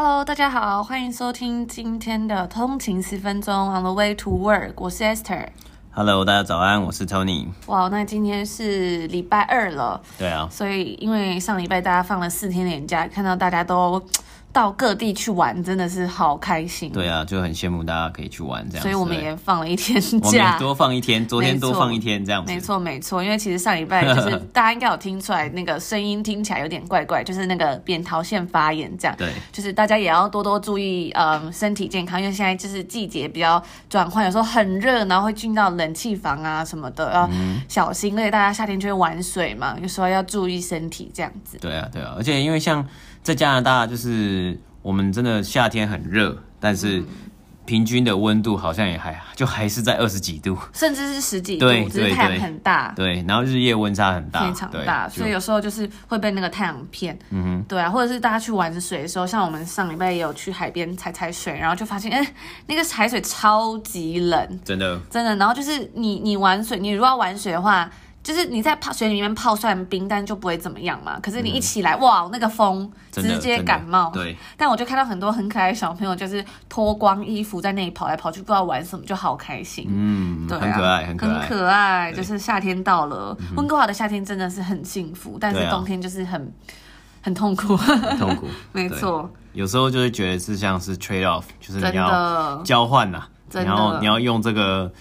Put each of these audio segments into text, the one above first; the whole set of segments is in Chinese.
Hello，大家好，欢迎收听今天的通勤十分钟 On the way to work，我是 Esther。Hello，大家早安，我是 Tony。哇，那今天是礼拜二了。对啊。所以因为上礼拜大家放了四天年假，看到大家都。到各地去玩真的是好开心。对啊，就很羡慕大家可以去玩这样。所以我们也放了一天假，我们多放一天，昨天多放一天这样子。没错没错，因为其实上礼拜就是 大家应该有听出来，那个声音听起来有点怪怪，就是那个扁桃腺发炎这样。对，就是大家也要多多注意，嗯，身体健康，因为现在就是季节比较转换，有时候很热，然后会进到冷气房啊什么的，要小心。因为大家夏天就会玩水嘛，有时候要注意身体这样子。对啊对啊，而且因为像在加拿大就是。我们真的夏天很热，但是平均的温度好像也还就还是在二十几度，甚至是十几度，对，只是太阳很大。对，对，然后日夜温差很大，非常大，所以有时候就是会被那个太阳骗。嗯哼，对啊，或者是大家去玩水的时候，像我们上礼拜也有去海边踩踩水，然后就发现，哎，那个海水超级冷，真的，真的。然后就是你你玩水，你如果要玩水的话。就是你在泡水里面泡，虽然冰，但就不会怎么样嘛。可是你一起来，嗯、哇，那个风直接感冒。对。但我就看到很多很可爱的小朋友，就是脱光衣服在那里跑来跑去，不知道玩什么，就好开心。嗯，对、啊，很可爱，很可爱。很可爱，就是夏天到了，温哥华的夏天真的是很幸福，但是冬天就是很、啊、很痛苦。很痛苦，没错。有时候就会觉得是像是 trade off，就是你要交换呐，然后你要用这个。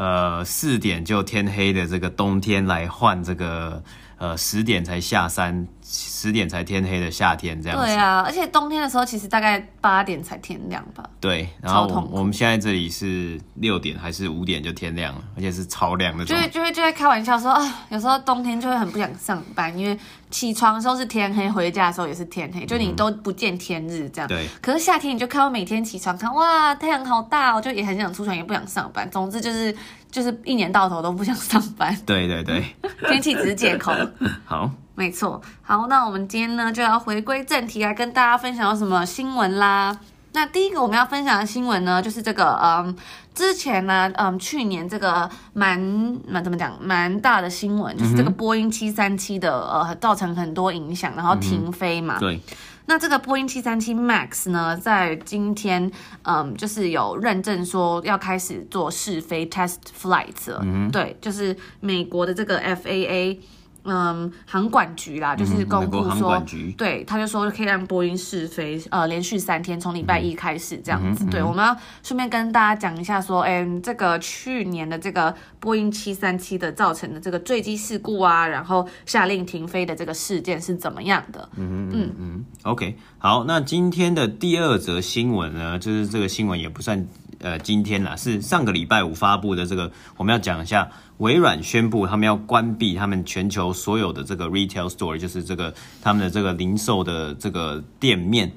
呃，四点就天黑的这个冬天来换这个呃十点才下山。十点才天黑的夏天这样子。对啊，而且冬天的时候其实大概八点才天亮吧。对，然后我，我们现在这里是六点还是五点就天亮了，而且是超亮的。就会就会就会开玩笑说啊，有时候冬天就会很不想上班，因为起床的时候是天黑，回家的时候也是天黑，就你都不见天日这样。对、嗯。可是夏天你就看到每天起床看哇，太阳好大，哦就也很想出床，也不想上班。总之就是就是一年到头都不想上班。对对对，天气只是借口。好。没错，好，那我们今天呢就要回归正题，来跟大家分享有什么新闻啦。那第一个我们要分享的新闻呢，就是这个，嗯，之前呢，嗯，去年这个蛮蛮怎么讲，蛮大的新闻，就是这个波音七三七的，呃，造成很多影响，然后停飞嘛。嗯、对。那这个波音七三七 MAX 呢，在今天，嗯，就是有认证说要开始做试飞 test flights 了。嗯。对，就是美国的这个 FAA。嗯，航管局啦，就是公布说，对，他就说可以让波音试飞，呃，连续三天，从礼拜一开始这样子。嗯、对，我们要顺便跟大家讲一下，说，哎，这个去年的这个波音七三七的造成的这个坠机事故啊，然后下令停飞的这个事件是怎么样的？嗯嗯嗯嗯。OK，好，那今天的第二则新闻呢，就是这个新闻也不算。呃，今天呢是上个礼拜五发布的这个，我们要讲一下微软宣布他们要关闭他们全球所有的这个 retail store，就是这个他们的这个零售的这个店面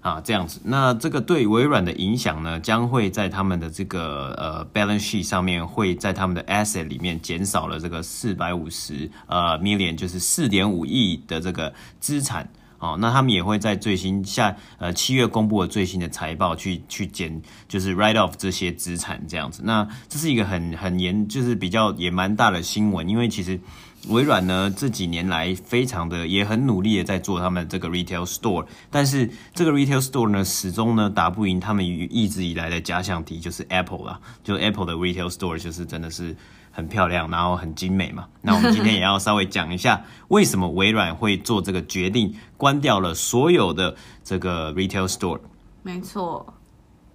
啊，这样子。那这个对微软的影响呢，将会在他们的这个呃 balance sheet 上面，会在他们的 asset 里面减少了这个四百五十呃 million，就是四点五亿的这个资产。哦，那他们也会在最新下呃七月公布的最新的财报去去减，就是 write off 这些资产这样子。那这是一个很很严，就是比较也蛮大的新闻，因为其实微软呢这几年来非常的也很努力的在做他们这个 retail store，但是这个 retail store 呢始终呢打不赢他们一直以来的假想敌，就是 Apple 啦，就 Apple 的 retail store 就是真的是。很漂亮，然后很精美嘛。那我们今天也要稍微讲一下，为什么微软会做这个决定，关掉了所有的这个 retail store。没错。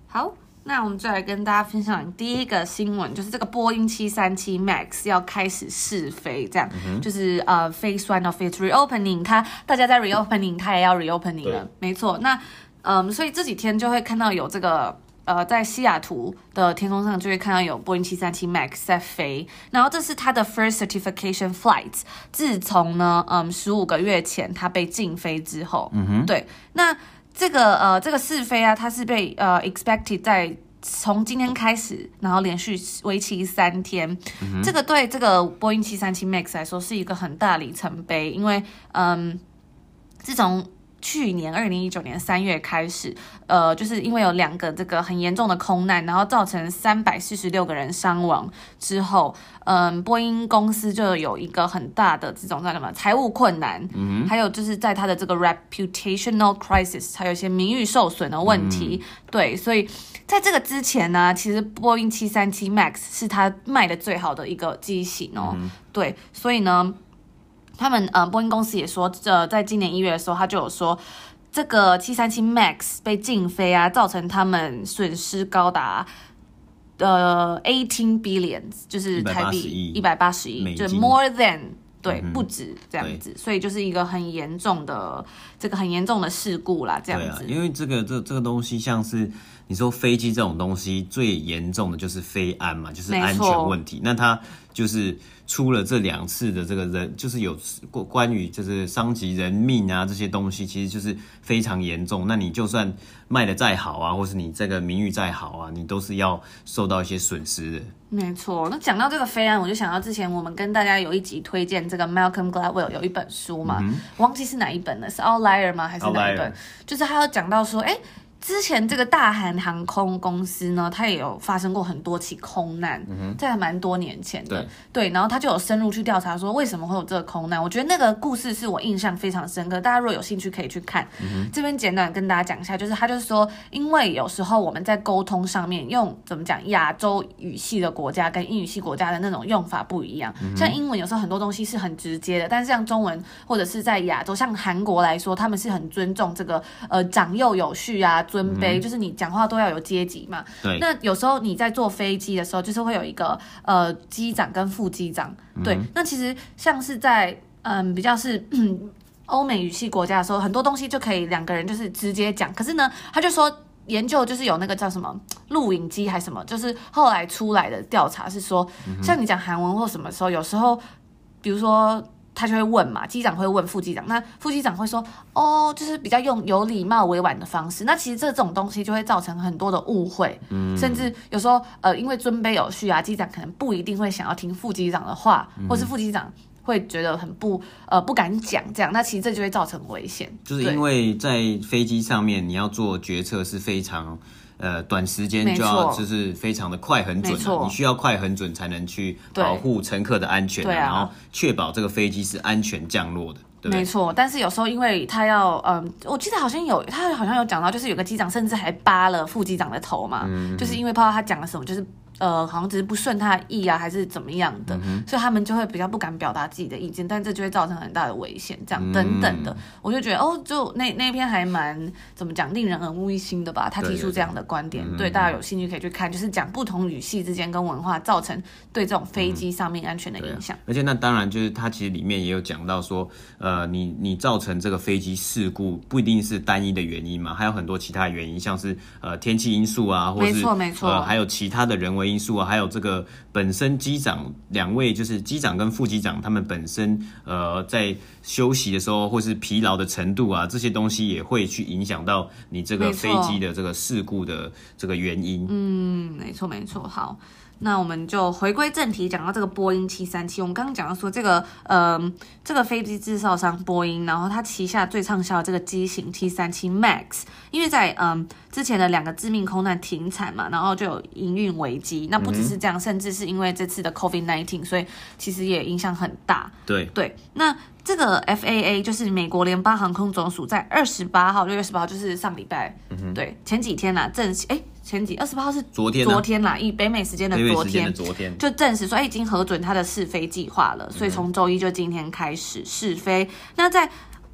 好，那我们就来跟大家分享第一个新闻，就是这个波音七三七 MAX 要开始试飞，这样、嗯、就是呃、uh,，Phase One of its reopening，它大家在 reopening，它也要 reopening 了。没错。那嗯，所以这几天就会看到有这个。呃，在西雅图的天空上就会看到有波音七三七 MAX 在飞，然后这是它的 first certification flight。自从呢，嗯，十五个月前它被禁飞之后，嗯哼，对，那这个呃这个试飞啊，它是被呃 expected 在从今天开始，然后连续为期三天，嗯，这个对这个波音七三七 MAX 来说是一个很大里程碑，因为嗯，自从去年二零一九年三月开始，呃，就是因为有两个这个很严重的空难，然后造成三百四十六个人伤亡之后，嗯，波音公司就有一个很大的这种叫什么财务困难，嗯，还有就是在它的这个 reputational crisis，还有一些名誉受损的问题，嗯，对，所以在这个之前呢，其实波音七三七 MAX 是它卖的最好的一个机型哦，嗯，对，所以呢。他们呃，波音公司也说，这在今年一月的时候，他就有说，这个七三七 MAX 被禁飞啊，造成他们损失高达呃 eighteen billions，就是台币一百八十亿，就 more than 对、嗯，不止这样子，所以就是一个很严重的这个很严重的事故啦，这样子。啊，因为这个这这个东西像是。你说飞机这种东西最严重的就是飞安嘛，就是安全问题。那它就是出了这两次的这个人，就是有关关于就是伤及人命啊这些东西，其实就是非常严重。那你就算卖的再好啊，或是你这个名誉再好啊，你都是要受到一些损失的。没错。那讲到这个飞安，我就想到之前我们跟大家有一集推荐这个 Malcolm Gladwell 有一本书嘛，嗯、我忘记是哪一本了，是 Outlier 吗？还是哪一本？就是他有讲到说，哎、欸。之前这个大韩航空公司呢，它也有发生过很多起空难，嗯、在还蛮多年前的对。对，然后他就有深入去调查说为什么会有这个空难。我觉得那个故事是我印象非常深刻，大家如果有兴趣可以去看。嗯、这边简短跟大家讲一下，就是他就是说，因为有时候我们在沟通上面用怎么讲，亚洲语系的国家跟英语系国家的那种用法不一样。嗯、像英文有时候很多东西是很直接的，但是像中文或者是在亚洲，像韩国来说，他们是很尊重这个呃长幼有序啊。尊卑、嗯、就是你讲话都要有阶级嘛。对。那有时候你在坐飞机的时候，就是会有一个呃机长跟副机长。对、嗯。那其实像是在嗯比较是 欧美语系国家的时候，很多东西就可以两个人就是直接讲。可是呢，他就说研究就是有那个叫什么录影机还是什么，就是后来出来的调查是说，嗯、像你讲韩文或什么时候，有时候比如说。他就会问嘛，机长会问副机长，那副机长会说，哦，就是比较用有礼貌、委婉的方式。那其实这这种东西就会造成很多的误会，嗯，甚至有时候，呃，因为尊卑有序啊，机长可能不一定会想要听副机长的话，嗯、或是副机长会觉得很不，呃，不敢讲这样。那其实这就会造成危险，就是因为在飞机上面你要做决策是非常。呃，短时间就要就是非常的快很准，你需要快很准才能去保护乘客的安全，啊，然后确保这个飞机是安全降落的，对不对？没错，但是有时候因为他要，嗯，我记得好像有他好像有讲到，就是有个机长甚至还扒了副机长的头嘛，嗯，就是因为不知道他讲了什么，就是。呃，好像只是不顺他的意啊，还是怎么样的，嗯，所以他们就会比较不敢表达自己的意见，但这就会造成很大的危险，这样，嗯、等等的，我就觉得哦，就那那篇还蛮怎么讲，令人耳目一新的吧。他提出这样的观点，对，大家有兴趣可以去看，就是讲不同语系之间跟文化造成对这种飞机上面安全的影响，嗯。而且那当然就是他其实里面也有讲到说，呃，你你造成这个飞机事故不一定是单一的原因嘛，还有很多其他原因，像是呃天气因素啊，或是没错没错，呃，还有其他的人为因素啊，还有这个。本身机长两位就是机长跟副机长，他们本身呃在休息的时候或是疲劳的程度啊，这些东西也会去影响到你这个飞机的这个事故的这个原因。嗯，没错没错。好，那我们就回归正题，讲到这个波音七三七。我们刚刚讲到说这个呃这个飞机制造商波音，然后它旗下最畅销的这个机型七三七 MAX，因为在嗯。呃之前的两个致命空难停产嘛，然后就有营运危机。那不只是这样，甚至是因为这次的 COVID-19，所以其实也影响很大。对对，那这个 FAA 就是美国联邦航空总署，在二十八号，六月十八号，就是上礼拜，嗯、对，前几天啦，正哎，前几二十八号是昨天，昨天啦，以北美时间的昨天，昨天就证实说，哎，已经核准它的试飞计划了，所以从周一就今天开始试飞。嗯、那在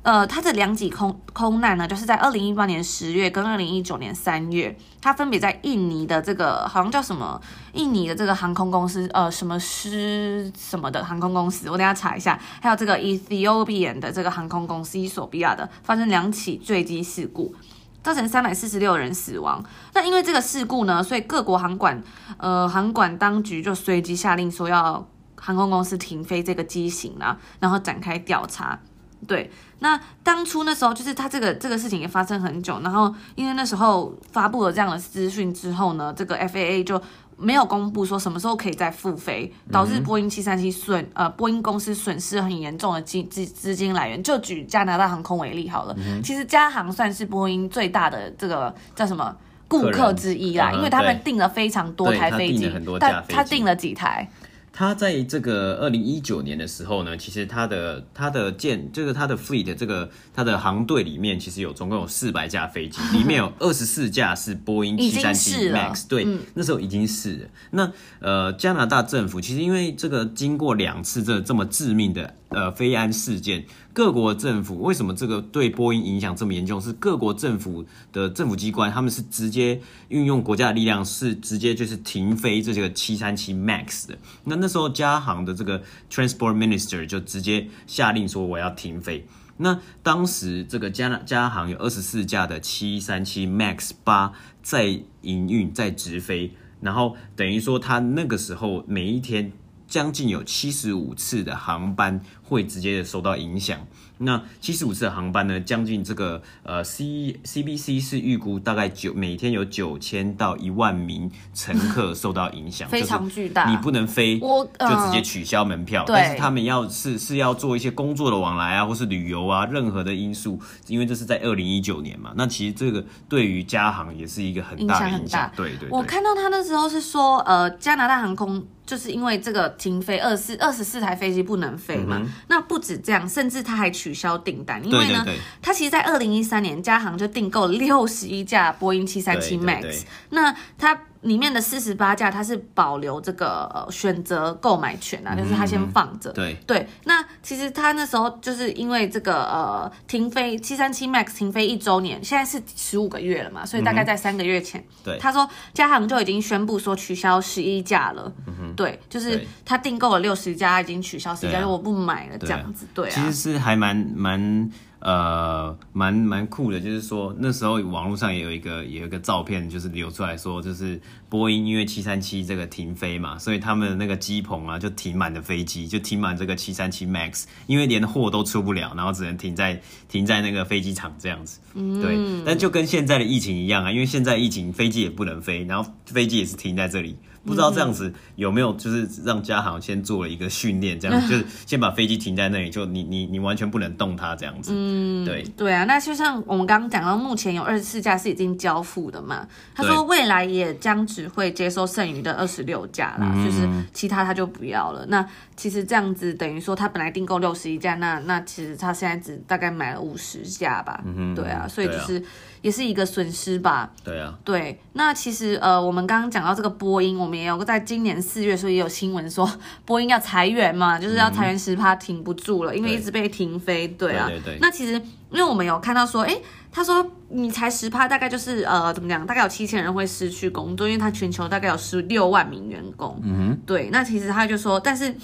呃，它这两起空空难呢，就是在二零一八年十月跟二零一九年三月，它分别在印尼的这个好像叫什么印尼的这个航空公司，呃，什么狮什么的航空公司，我等下查一下。还有这个 Ethiopian 的这个航空公司，伊索比亚的，发生两起坠机事故，造成三百四十六人死亡。那因为这个事故呢，所以各国航管呃航管当局就随即下令说要航空公司停飞这个机型啊，然后展开调查。对，那当初那时候就是他这个这个事情也发生很久，然后因为那时候发布了这样的资讯之后呢，这个 FAA 就没有公布说什么时候可以再复飞，导致波音七三七损呃波音公司损失很严重的资资资金来源。就举加拿大航空为例好了，嗯、其实加航算是波音最大的这个叫什么顾客之一啦，因为他们订了非常多台飞机，但他订了几台。他在这个二零一九年的时候呢，其实他的他的舰就是他的 fleet 这个他的航队里面，其实有总共有四百架飞机，里面有二十四架是波音七三七 MAX，对，嗯、那时候已经是了。那呃，加拿大政府其实因为这个经过两次这这么致命的呃飞安事件。各国政府为什么这个对波音影响这么严重？是各国政府的政府机关，他们是直接运用国家的力量，是直接就是停飞这个七三七 MAX 的。那那时候加航的这个 Transport Minister 就直接下令说我要停飞。那当时这个加加航有二十四架的七三七 MAX 八在营运在直飞，然后等于说他那个时候每一天。将近有七十五次的航班会直接的受到影响。那七十五次的航班呢？将近这个呃，C CBC 是预估大概九每天有九千到一万名乘客受到影响，非常巨大。你不能飞，我、呃、就直接取消门票。但是他们要是是要做一些工作的往来啊，或是旅游啊，任何的因素，因为这是在二零一九年嘛。那其实这个对于加航也是一个很大的影响。对对。我看到他那时候是说，呃，加拿大航空就是因为这个停飞二四二十四台飞机不能飞嘛。嗯、那不止这样，甚至他还取消订单。因为呢，他其实，在二零一三年，加航就订购了六十一架波音七三七 MAX，那他。里面的四十八架，它是保留这个呃选择购买权啊，就是它先放着。对对，那其实它那时候就是因为这个呃停飞七三七 MAX 停飞一周年，现在是十五个月了嘛，所以大概在三个月前，对，他说加航就已经宣布说取消十一架了。嗯哼，对，就是他订购了六十架，已经取消十一架，就我不买了这样子。对啊，其实是还蛮蛮。呃，蛮蛮酷的，就是说那时候网络上也有一个也有一个照片，就是流出来说，就是波音因为七三七这个停飞嘛，所以他们那个机棚啊就停满了飞机，就停满这个七三七 MAX，因为连货都出不了，然后只能停在停在那个飞机场这样子。嗯，对，但就跟现在的疫情一样啊，因为现在疫情飞机也不能飞，然后飞机也是停在这里。不知道这样子有没有，就是让嘉航先做了一个训练，这样 就是先把飞机停在那里，就你你你完全不能动它这样子。嗯，对对啊，那就像我们刚刚讲到，目前有二十四架是已经交付的嘛？他说未来也将只会接收剩余的二十六架啦，嗯、就是其他他就不要了。那其实这样子等于说他本来订购六十一架，那那其实他现在只大概买了五十架吧？嗯哼，对啊，所以就是。也是一个损失吧。对啊。对，那其实呃，我们刚刚讲到这个波音，我们也有个在今年四月，所以也有新闻说波音要裁员嘛，就是要裁员十趴，停不住了，嗯、因为一直被停飞。对，对啊。对对对。那其实，因为我们有看到说，哎，他说你裁十趴，大概就是呃，怎么讲？大概有七千人会失去工作，因为他全球大概有十六万名员工。嗯哼。对，那其实他就说，但是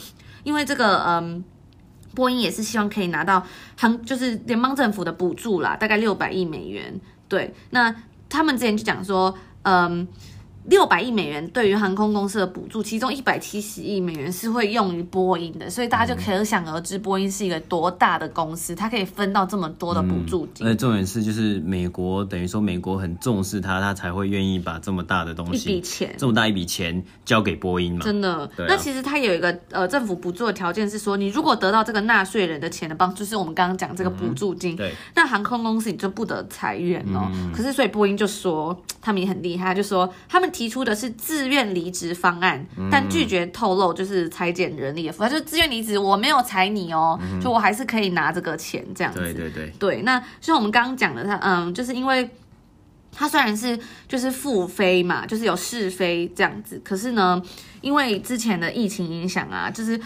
因为这个嗯。呃波音也是希望可以拿到航，就是联邦政府的补助啦，大概六百亿美元。对，那他们之前就讲说，嗯。六百亿美元对于航空公司的补助，其中一百七十亿美元是会用于波音的，所以大家就可想而知，波音是一个多大的公司，它可以分到这么多的补助金。而且重点是，就是美国等于说美国很重视它，它才会愿意把这么大的东西，一笔钱，这么大一笔钱交给波音嘛。真的，啊。那其实它有一个呃政府补助的条件是说，你如果得到这个纳税人的钱的帮助，就是我们刚刚讲这个补助金，嗯，对，那航空公司你就不得裁员哦。嗯，可是所以波音就说，他们也很厉害，就说他们提出的是自自愿离职方案，但拒绝透露就是裁减人力的，他就自愿离职，我没有裁你哦，就我还是可以拿这个钱这样子。对对对，对，那像我们刚刚讲的，他嗯，就是因为他虽然是就是复飞嘛，就是有试飞这样子，可是呢，因为之前的疫情影响啊，就是。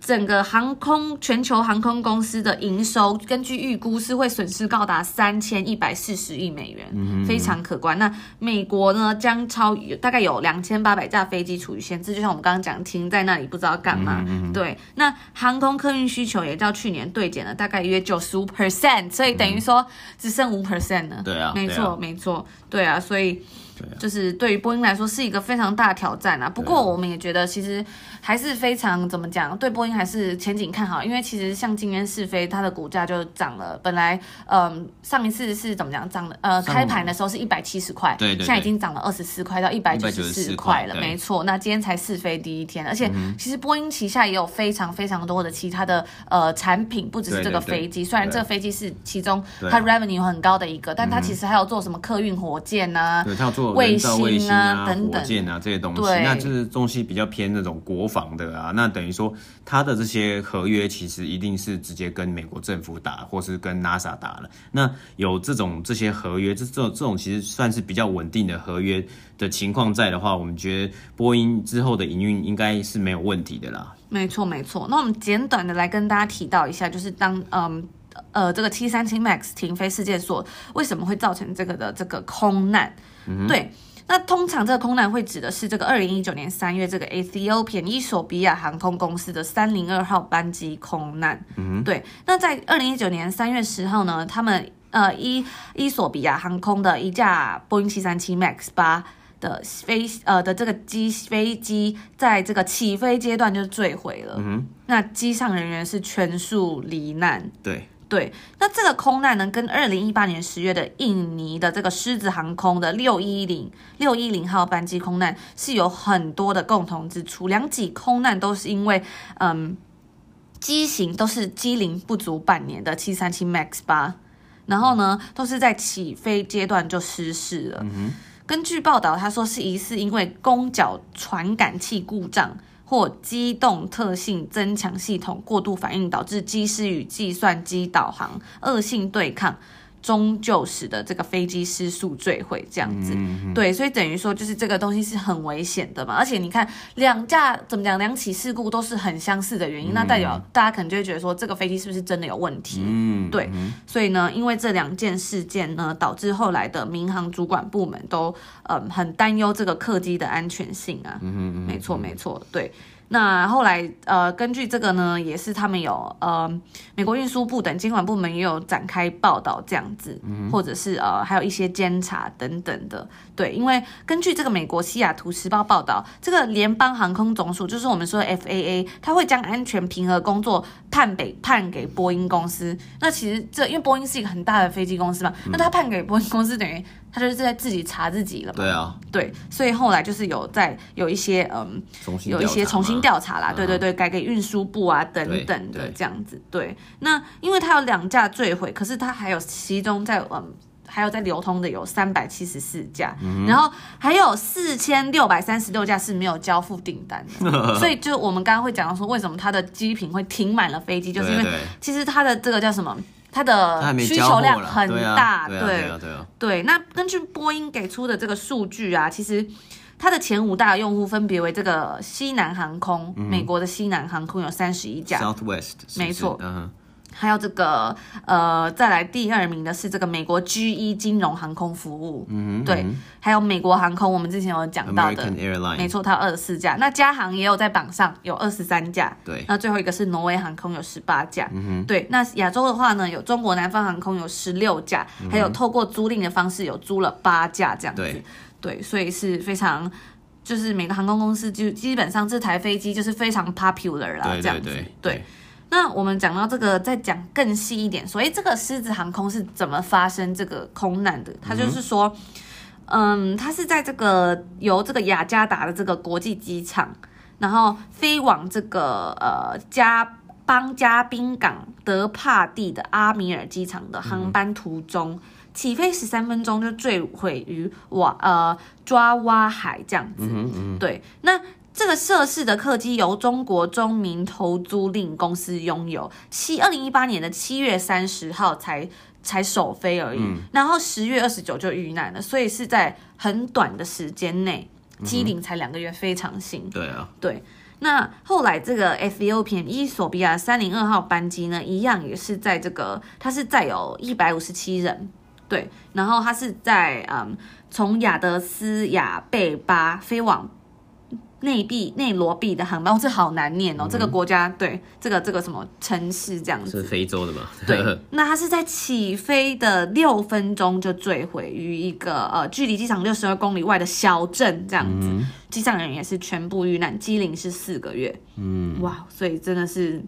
整个航空全球航空公司的营收，根据预估是会损失高达三千一百四十亿美元，嗯、非常可观。那美国呢，将超大概有两千八百架飞机处于闲置，就像我们刚刚讲，停在那里不知道干嘛。嗯、对，那航空客运需求也较去年对减了大概约九十五 percent，所以等于说只剩五 percent 了。对啊，没错，没错，对啊，所以。就是对于波音来说是一个非常大的挑战啊。不过我们也觉得其实还是非常怎么讲，对波音还是前景看好，因为其实像今天试飞，它的股价就涨了。本来嗯、呃、上一次是怎么讲涨了？呃开盘的时候是一百七十块，对对，现在已经涨了二十四块到一百九十四块了，没错。那今天才试飞第一天，而且其实波音旗下也有非常非常多的其他的呃产品，不只是这个飞机。虽然这个飞机是其中它 revenue 很高的一个，但它其实还有做什么客运火箭啊，对，它要做卫星啊等等火箭啊这些东西。那就是东西比较偏那种国防的啊。那等于说它的这些合约其实一定是直接跟美国政府打，或是跟 NASA 打了。那有这种这些合约，这这种这种其实算是比较稳定的合约的情况在的话，我们觉得波音之后的营运应该是没有问题的啦。没错没错。那我们简短的来跟大家提到一下，就是当嗯。呃，这个七三七 MAX 停飞事件所为什么会造成这个的这个空难？嗯、对，那通常这个空难会指的是这个二零一九年三月这个 Ethiopian 伊索比亚航空公司的三零二号班机空难。嗯，对，那在二零一九年三月十号呢，他们呃伊伊索比亚航空的一架波音七三七 MAX 八的飞呃的这个机飞机在这个起飞阶段就坠毁了。嗯，那机上人员是全数罹难。对。对，那这个空难呢，跟二零一八年十月的印尼的这个狮子航空的六一零六一零号班机空难是有很多的共同之处。两起空难都是因为，嗯，机型都是机龄不足半年的七三七 MAX 八，然后呢，都是在起飞阶段就失事了。嗯、根据报道，他说是疑似因为攻角传感器故障。或机动特性增强系统过度反应，导致机师与计算机导航恶性对抗，终究使得这个飞机失速坠毁。这样子，嗯、对，所以等于说就是这个东西是很危险的嘛。而且你看两架怎么讲，两起事故都是很相似的原因，嗯、那代表大家可能就会觉得说这个飞机是不是真的有问题？嗯，对。所以呢，因为这两件事件呢，导致后来的民航主管部门都嗯很担忧这个客机的安全性啊。嗯嗯，没错没错，对。那后来，呃，根据这个呢，也是他们有，呃，美国运输部等监管部门也有展开报道这样子，嗯、或者是呃，还有一些监察等等的。对，因为根据这个美国西雅图时报报道，这个联邦航空总署就是我们说的 FAA，它会将安全平核工作判给判给波音公司。那其实这因为波音是一个很大的飞机公司嘛，嗯、那他判给波音公司等于。他就是在自己查自己了嘛？对啊，对，所以后来就是有在有一些嗯，有一些重新调查啦，对对对，改给运输部啊等等的这样子。对，那因为它有两架坠毁，可是它还有其中在嗯，还有在流通的有三百七十四架，嗯、然后还有四千六百三十六架是没有交付订单的。所以就我们刚刚会讲到说，为什么它的机坪会停满了飞机，就是因为其实它的这个叫什么？它的需求量很大，对对对。那根据波音给出的这个数据啊，其实它的前五大用户分别为这个西南航空，嗯、美国的西南航空有三十一架，Southwest，没错。嗯还有这个呃，再来第二名的是这个美国 GE 金融航空服务，嗯，对，还有美国航空，我们之前有讲到的，没错，它有二十四架。那加航也有在榜上有二十三架，对。那最后一个是挪威航空有十八架，对。那亚洲的话呢，有中国南方航空有十六架，还有透过租赁的方式有租了八架这样子，对，对，所以是非常，就是每个航空公司就基本上这台飞机就是非常 popular 啦，这样子，对。对那我们讲到这个，再讲更细一点，所以这个狮子航空是怎么发生这个空难的？它就是说，嗯，它是在这个由这个雅加达的这个国际机场，然后飞往这个呃加邦加宾港德帕蒂的阿米尔机场的航班途中，嗯、起飞十三分钟就坠毁于瓦呃抓哇海这样子。嗯嗯，对，那。这个涉事的客机由中国中民投租赁公司拥有，七二零一八年的七月三十号才才首飞而已，嗯、然后十月二十九就遇难了，所以是在很短的时间内，机龄才两个月，非常新。对啊，对。那后来这个 Ethiopian 伊索比亚三零二号班机呢，一样也是在这个，它是载有一百五十七人，对，然后它是在嗯从亚德斯亚贝巴飞往。内币内罗毕的航班，哦，这好难念哦。嗯、这个国家对这个这个什么城市这样子，是非洲的吗？对，那它是在起飞的六分钟就坠毁于一个呃距离机场六十二公里外的小镇这样子，嗯、机上人员也是全部遇难，机龄是四个月。嗯，哇，所以真的是。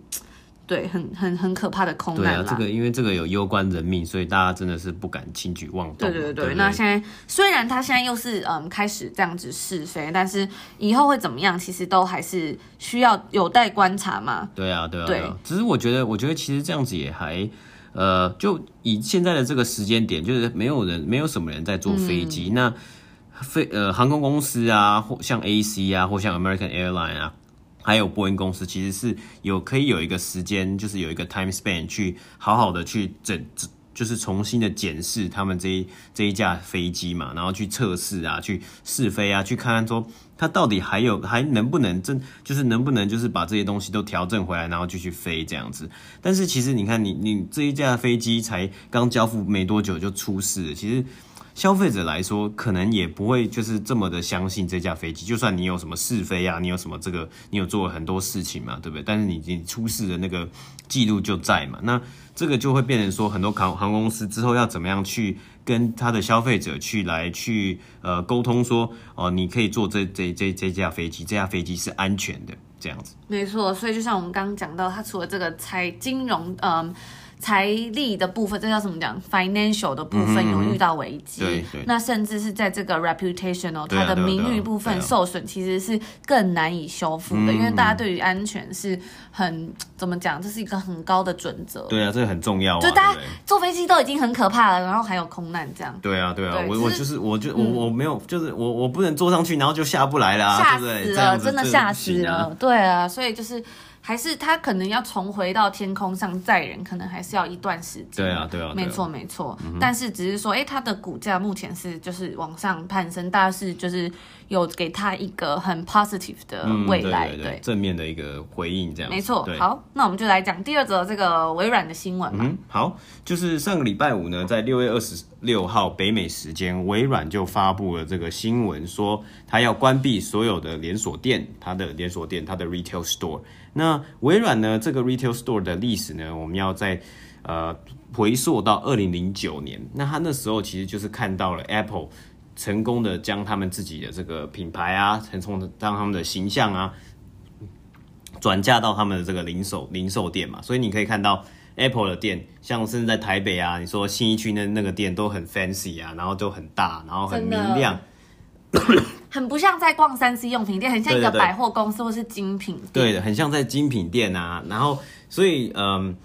对，很很很可怕的空难。对啊，这个因为这个有攸关人命，所以大家真的是不敢轻举妄动。对对对，对，对，那现在虽然他现在又是嗯开始这样子试飞，但是以后会怎么样，其实都还是需要有待观察嘛。对啊，对啊，对啊。只是我觉得，我觉得其实这样子也还呃，就以现在的这个时间点，就是没有人，没有什么人在坐飞机。嗯、那飞呃航空公司啊，或像 AC 啊，或像 American Airline 啊。还有波音公司其实是有可以有一个时间，就是有一个 time span 去好好的去整，就是重新的检视他们这一这一架飞机嘛，然后去测试啊，去试飞啊，去看看说它到底还有还能不能真，就是能不能就是把这些东西都调整回来，然后继续飞这样子。但是其实你看你你这一架飞机才刚交付没多久就出事，其实。消费者来说，可能也不会就是这么的相信这架飞机。就算你有什么试飞啊，你有什么这个，你有做了很多事情嘛，对不对？但是你你出事的那个记录就在嘛，那这个就会变成说，很多航航空公司之后要怎么样去跟他的消费者去来去呃沟通说，哦、你可以坐这这这这架飞机，这架飞机是安全的这样子。没错，所以就像我们刚刚讲到，它除了这个财金融，嗯、财力的部分，这叫怎么讲？financial 的部分有遇到危机，对对。那甚至是在这个 reputational，它的名誉部分受损，其实是更难以修复的，因为大家对于安全是很怎么讲？这是一个很高的准则。对啊，这个很重要。就大家坐飞机都已经很可怕了，然后还有空难这样。对啊，对啊，我我就是我就我我没有，就是我我不能坐上去，然后就下不来了，吓死了，真的吓死了。对啊，所以就是。还是他可能要重回到天空上载人，可能还是要一段时间。对啊，对啊，没错，没错。但是只是说，哎，它的股价目前是就是往上攀升，大概是就是有给他一个很 positive 的未来，对正面的一个回应，这样。没错。好，那我们就来讲第二则这个微软的新闻。嗯，好，就是上个礼拜五呢，在六月二十六号北美时间，微软就发布了这个新闻，说它要关闭所有的连锁店，它的连锁店，它的 retail store。那微软呢？这个 retail store 的历史呢，我们要在呃回溯到二零零九年。那他那时候其实就是看到了 Apple 成功的将他们自己的这个品牌啊，成功的让他们的形象啊转嫁到他们的这个零售零售店嘛。所以你可以看到 Apple 的店，像甚至在台北啊，你说信义区那那个店都很 fancy 啊，然后都很大，然后很明亮。很不像在逛三 C 用品店，很像一个百货公司或是精品店。对的，很像在精品店啊。然后，所以，嗯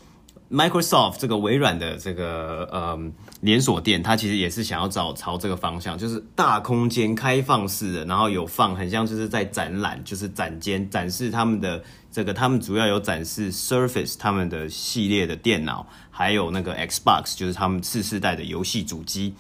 ，Microsoft 这个微软的这个嗯连锁店，它其实也是想要找朝这个方向，就是大空间、开放式的，然后有放，很像就是在展览，就是展间展示他们的这个，他们主要有展示 Surface 他们的系列的电脑，还有那个 Xbox，就是他们次世代的游戏主机。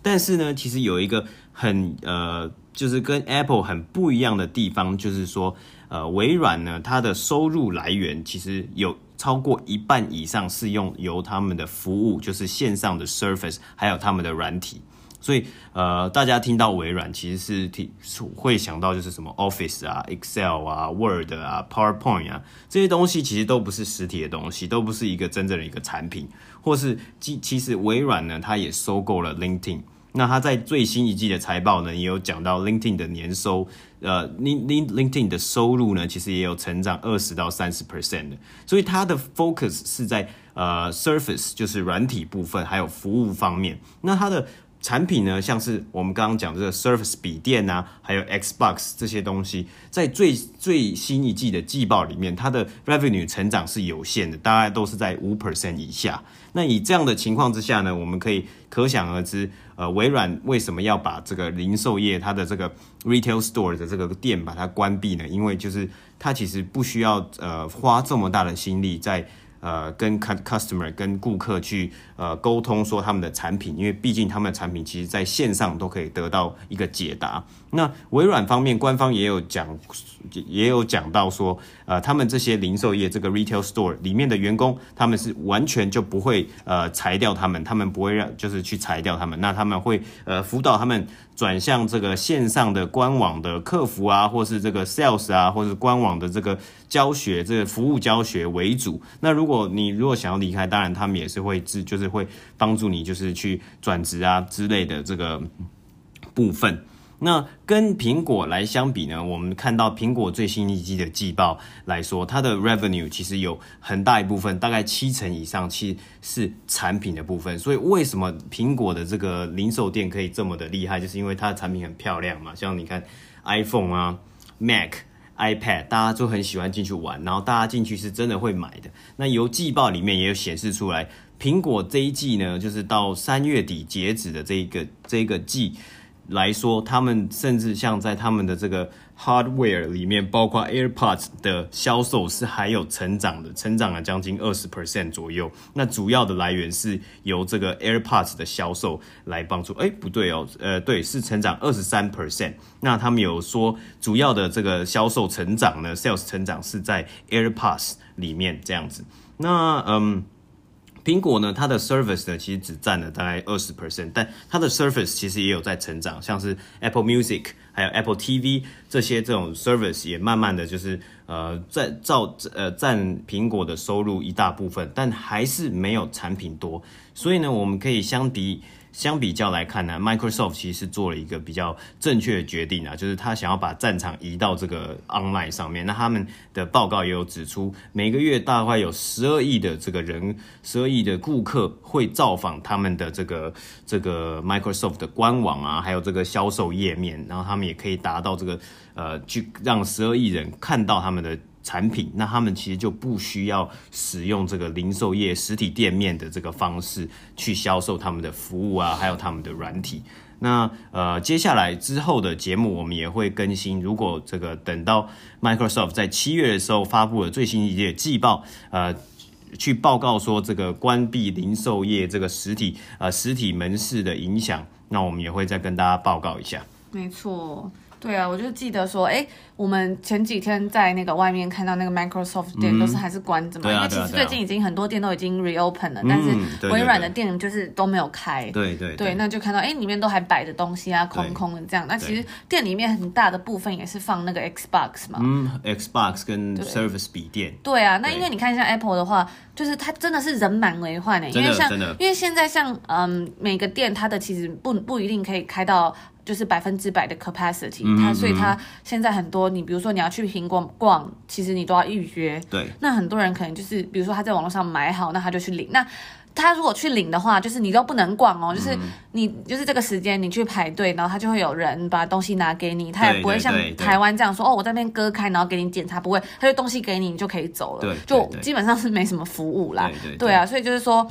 但是呢，其实有一个很呃，就是跟 Apple 很不一样的地方，就是说，呃，微软呢，它的收入来源其实有超过一半以上是用由他们的服务，就是线上的 Surface，还有他们的软体。所以，呃，大家听到微软，其实是挺会想到就是什么 Office 啊、Excel 啊、Word 啊、PowerPoint 啊这些东西，其实都不是实体的东西，都不是一个真正的一个产品，或是其其实微软呢，它也收购了 LinkedIn。那他在最新一季的财报呢，也有讲到 LinkedIn 的年收，呃，Lin Lin LinkedIn 的收入呢，其实也有成长二十到三十 percent 的，所以它的 focus 是在呃 Surface 就是软体部分，还有服务方面。那它的产品呢，像是我们刚刚讲这个 Surface 笔电啊，还有 Xbox 这些东西，在最最新一季的季报里面，它的 revenue 成长是有限的，大概都是在五 percent 以下。那以这样的情况之下呢，我们可以可想而知。呃，微软为什么要把这个零售业它的这个 retail store 的这个店把它关闭呢？因为就是它其实不需要呃花这么大的心力在呃跟 customer 跟顾客去呃沟通说他们的产品，因为毕竟他们的产品其实在线上都可以得到一个解答。那微软方面官方也有讲，也有讲到说，呃，他们这些零售业这个 retail store 里面的员工，他们是完全就不会呃裁掉他们，他们不会让就是去裁掉他们，那他们会呃辅导他们转向这个线上的官网的客服啊，或是这个 sales 啊，或是官网的这个教学这个服务教学为主。那如果你如果想要离开，当然他们也是会自就是会帮助你，就是去转职啊之类的这个部分。那跟苹果来相比呢，我们看到苹果最新一季的季报来说，它的 revenue 其实有很大一部分，大概七成以上，其实是产品的部分。所以为什么苹果的这个零售店可以这么的厉害，就是因为它的产品很漂亮嘛。像你看 iPhone 啊、Mac、iPad，大家都很喜欢进去玩，然后大家进去是真的会买的。那由季报里面也有显示出来，苹果这一季呢，就是到三月底截止的这一个这一个季。来说，他们甚至像在他们的这个 hardware 里面，包括 AirPods 的销售是还有成长的，成长了将近二十 percent 左右。那主要的来源是由这个 AirPods 的销售来帮助。哎，不对哦，呃，对，是成长二十三 percent。那他们有说，主要的这个销售成长呢，sales 成长是在 AirPods 里面这样子。那嗯。苹果呢，它的 service 呢，其实只占了大概二十 percent，但它的 service 其实也有在成长，像是 Apple Music 还有 Apple TV 这些这种 service 也慢慢的就是呃在造呃占苹果的收入一大部分，但还是没有产品多，所以呢，我们可以相比。相比较来看呢，Microsoft 其实做了一个比较正确的决定啊，就是他想要把战场移到这个 online 上面。那他们的报告也有指出，每个月大概有十二亿的这个人，十二亿的顾客会造访他们的这个这个 Microsoft 的官网啊，还有这个销售页面，然后他们也可以达到这个呃，去让十二亿人看到他们的。产品，那他们其实就不需要使用这个零售业实体店面的这个方式去销售他们的服务啊，还有他们的软体。那呃，接下来之后的节目我们也会更新。如果这个等到 Microsoft 在七月的时候发布了最新一季季报，呃，去报告说这个关闭零售业这个实体呃实体门市的影响，那我们也会再跟大家报告一下。没错。对啊，我就记得说，哎，我们前几天在那个外面看到那个 Microsoft 店都是还是关着嘛，嗯、因为其实最近已经很多店都已经 reopen 了，嗯、但是微软的店就是都没有开。对对对，对，那就看到哎，里面都还摆着东西啊，空空的这样。那其实店里面很大的部分也是放那个 Xbox 嘛，嗯，Xbox 跟 Surface 笔电。对啊，那因为你看像 Apple 的话，就是它真的是人满为患的，因为像因为现在像嗯每个店它的其实不不一定可以开到。就是百分之百的 capacity，它、嗯、所以它现在很多，你比如说你要去苹果逛，其实你都要预约。对。那很多人可能就是，比如说他在网络上买好，那他就去领。那他如果去领的话，就是你都不能逛哦，就是你就是这个时间你去排队，然后他就会有人把东西拿给你，他也不会像台湾这样说哦，我在那边割开，然后给你检查，不会，他就东西给你，你就可以走了。对。就基本上是没什么服务啦。对啊，所以就是说。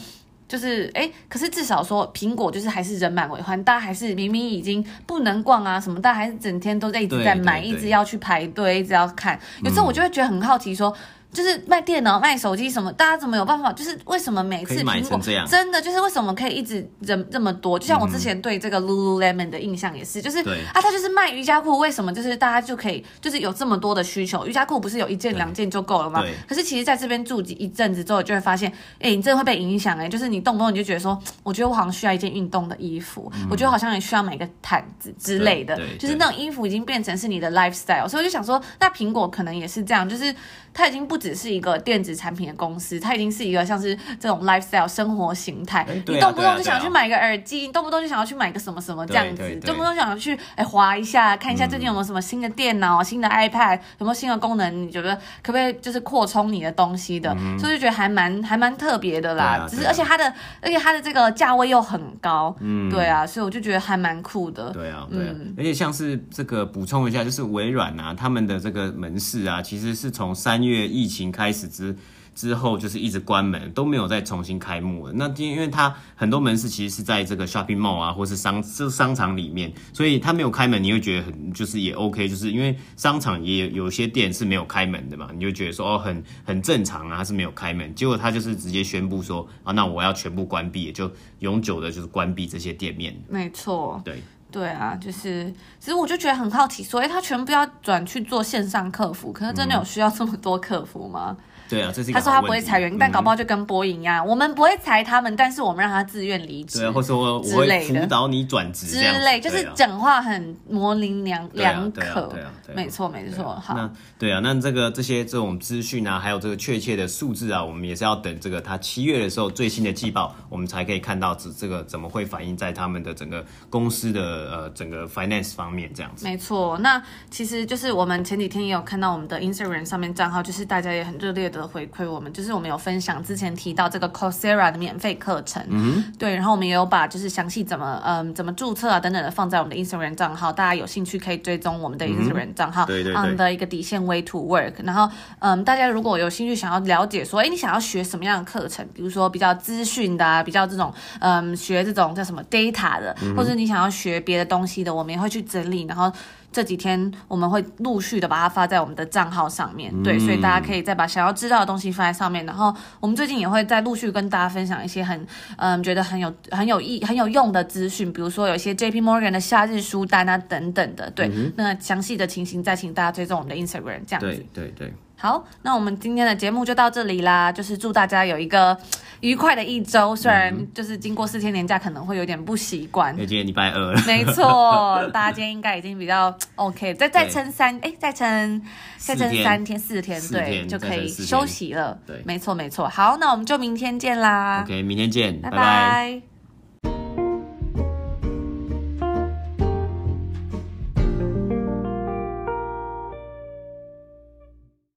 就是哎，可是至少说苹果就是还是人满为患，大家还是明明已经不能逛啊什么，大家还是整天都在一直在买，一直要去排队，一直要看。有时候我就会觉得很好奇说。就是卖电脑、卖手机什么，大家怎么有办法？就是为什么每次苹果真的就是为什么可以一直人这么多？就像我之前对这个 Lululemon 的印象也是，就是啊，他就是卖瑜伽裤，为什么就是大家就可以就是有这么多的需求？瑜伽裤不是有一件两件就够了吗？可是其实在这边住几一阵子之后，就会发现，哎，你真的会被影响哎，就是你动不动你就觉得说，我觉得我好像需要一件运动的衣服，我觉得好像也需要买个毯子之类的，就是那种衣服已经变成是你的 lifestyle，所以我就想说，那苹果可能也是这样，就是它已经不只是一个电子产品的公司，它已经是一个像是这种 lifestyle 生活形态。欸啊、你动不动就想要去买个耳机，啊啊啊、你动不动就想要去买个什么什么这样子，动不动想要去哎滑一下，看一下最近有没有什么新的电脑、嗯、新的 iPad，有没有新的功能？你觉得可不可以就是扩充你的东西的？嗯、所以就觉得还蛮还蛮特别的啦。只是而且它的而且它的这个价位又很高，嗯，对啊，所以我就觉得还蛮酷的。对啊，对啊，嗯、而且像是这个补充一下，就是微软啊，他们的这个门市啊，其实是从三月疫情开始之。之后就是一直关门，都没有再重新开幕了。那因为它很多门市其实是在这个 shopping mall 啊，或是商这商场里面，所以它没有开门，你会觉得很就是也 OK，就是因为商场也有有些店是没有开门的嘛，你就觉得说哦很很正常啊，它是没有开门。结果它就是直接宣布说啊，那我要全部关闭，就永久的就是关闭这些店面。没错，对对啊，就是其实我就觉得很好奇，所以他全部要转去做线上客服，可是真的有需要这么多客服吗？嗯对啊，这是他说他不会裁员，嗯、但搞不好就跟波音一样，我们不会裁他们，但是我们让他自愿离职，对啊，或者说我会辅导你转职之类，就是讲话很模棱两两可，没错没错。好，那对啊，那这个这些这种资讯啊，还有这个确切的数字啊，我们也是要等这个他七月的时候最新的季报，我们才可以看到这这个怎么会反映在他们的整个公司的呃整个 finance 方面这样子。没错，那其实就是我们前几天也有看到我们的 Instagram 上面账号，就是大家也很热烈的。回馈我们，就是我们有分享之前提到这个 Coursera 的免费课程，嗯，对，然后我们也有把就是详细怎么嗯怎么注册啊等等的放在我们的 Instagram 账号，大家有兴趣可以追踪我们的 Instagram 账号，对对对，的一个底线 Way to Work，然后嗯大家如果有兴趣想要了解说，哎你想要学什么样的课程，比如说比较资讯的啊，比较这种嗯学这种叫什么 data 的，或者你想要学别的东西的，我们也会去整理，然后。这几天我们会陆续的把它发在我们的账号上面，对，所以大家可以再把想要知道的东西发在上面。然后我们最近也会再陆续跟大家分享一些很嗯觉得很有很有意很有用的资讯，比如说有一些 JP Morgan 的夏日书单啊等等的，对，嗯、那详细的情形再请大家追踪我们的 Instagram 这样子。对对对。好，那我们今天的节目就到这里啦。就是祝大家有一个愉快的一周，虽然就是经过四天年假，可能会有点不习惯。今天礼拜二了。没错，大家今天应该已经比较 OK，再再撑三，哎，再撑再撑三天四天，对，就可以休息了。对，没错没错。好，那我们就明天见啦。OK，明天见。拜拜。